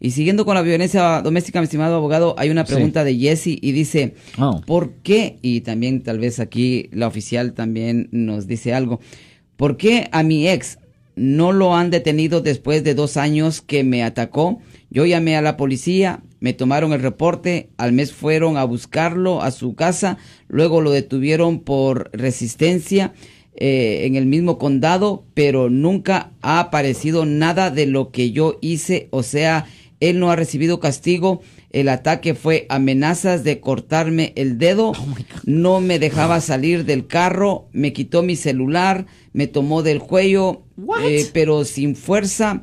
Y siguiendo con la violencia doméstica, mi estimado abogado, hay una pregunta de Jesse y dice, Oh. ¿por qué? Y también tal vez aquí la oficial también nos dice algo. ¿Por qué a mi ex no lo han detenido después de dos años que me atacó? Yo llamé a la policía, me tomaron el reporte, al mes fueron a buscarlo a su casa, luego lo detuvieron por resistencia eh, en el mismo condado, pero nunca ha aparecido nada de lo que yo hice, o sea, él no ha recibido castigo. El ataque fue amenazas de cortarme el dedo, no me dejaba salir del carro, me quitó mi celular, me tomó del cuello, eh, pero sin fuerza.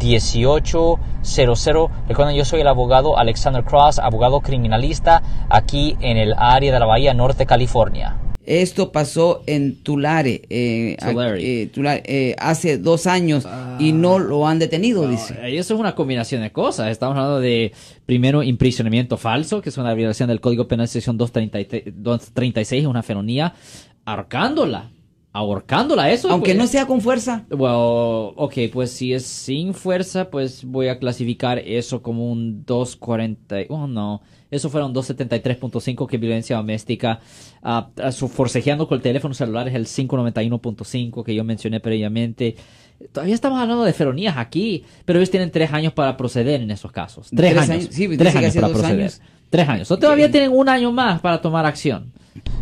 1-800-530-1800. Recuerden, yo soy el abogado Alexander Cross, abogado criminalista aquí en el área de la Bahía Norte, California. Esto pasó en Tulare, eh, Tulare. eh, Tulare, eh, hace dos años y no lo han detenido, dice. Eso es una combinación de cosas. Estamos hablando de, primero, imprisionamiento falso, que es una violación del Código Penal sección 233 236, una felonía, ahorcándola. Ahorcándola, eso. Aunque pues, no sea con fuerza. Bueno, ok, pues si es sin fuerza, pues voy a clasificar eso como un 240. Oh, no. Eso fueron 273.5 que violencia doméstica. Su forcejeando con el teléfono celular es el 591.5 que yo mencioné previamente. Todavía estamos hablando de feronías aquí, pero ellos tienen tres años para proceder en esos casos. Tres, Tres años. años, sí, dice tres años hace para proceder. años. Tres años. So, todavía tienen un año más para tomar acción.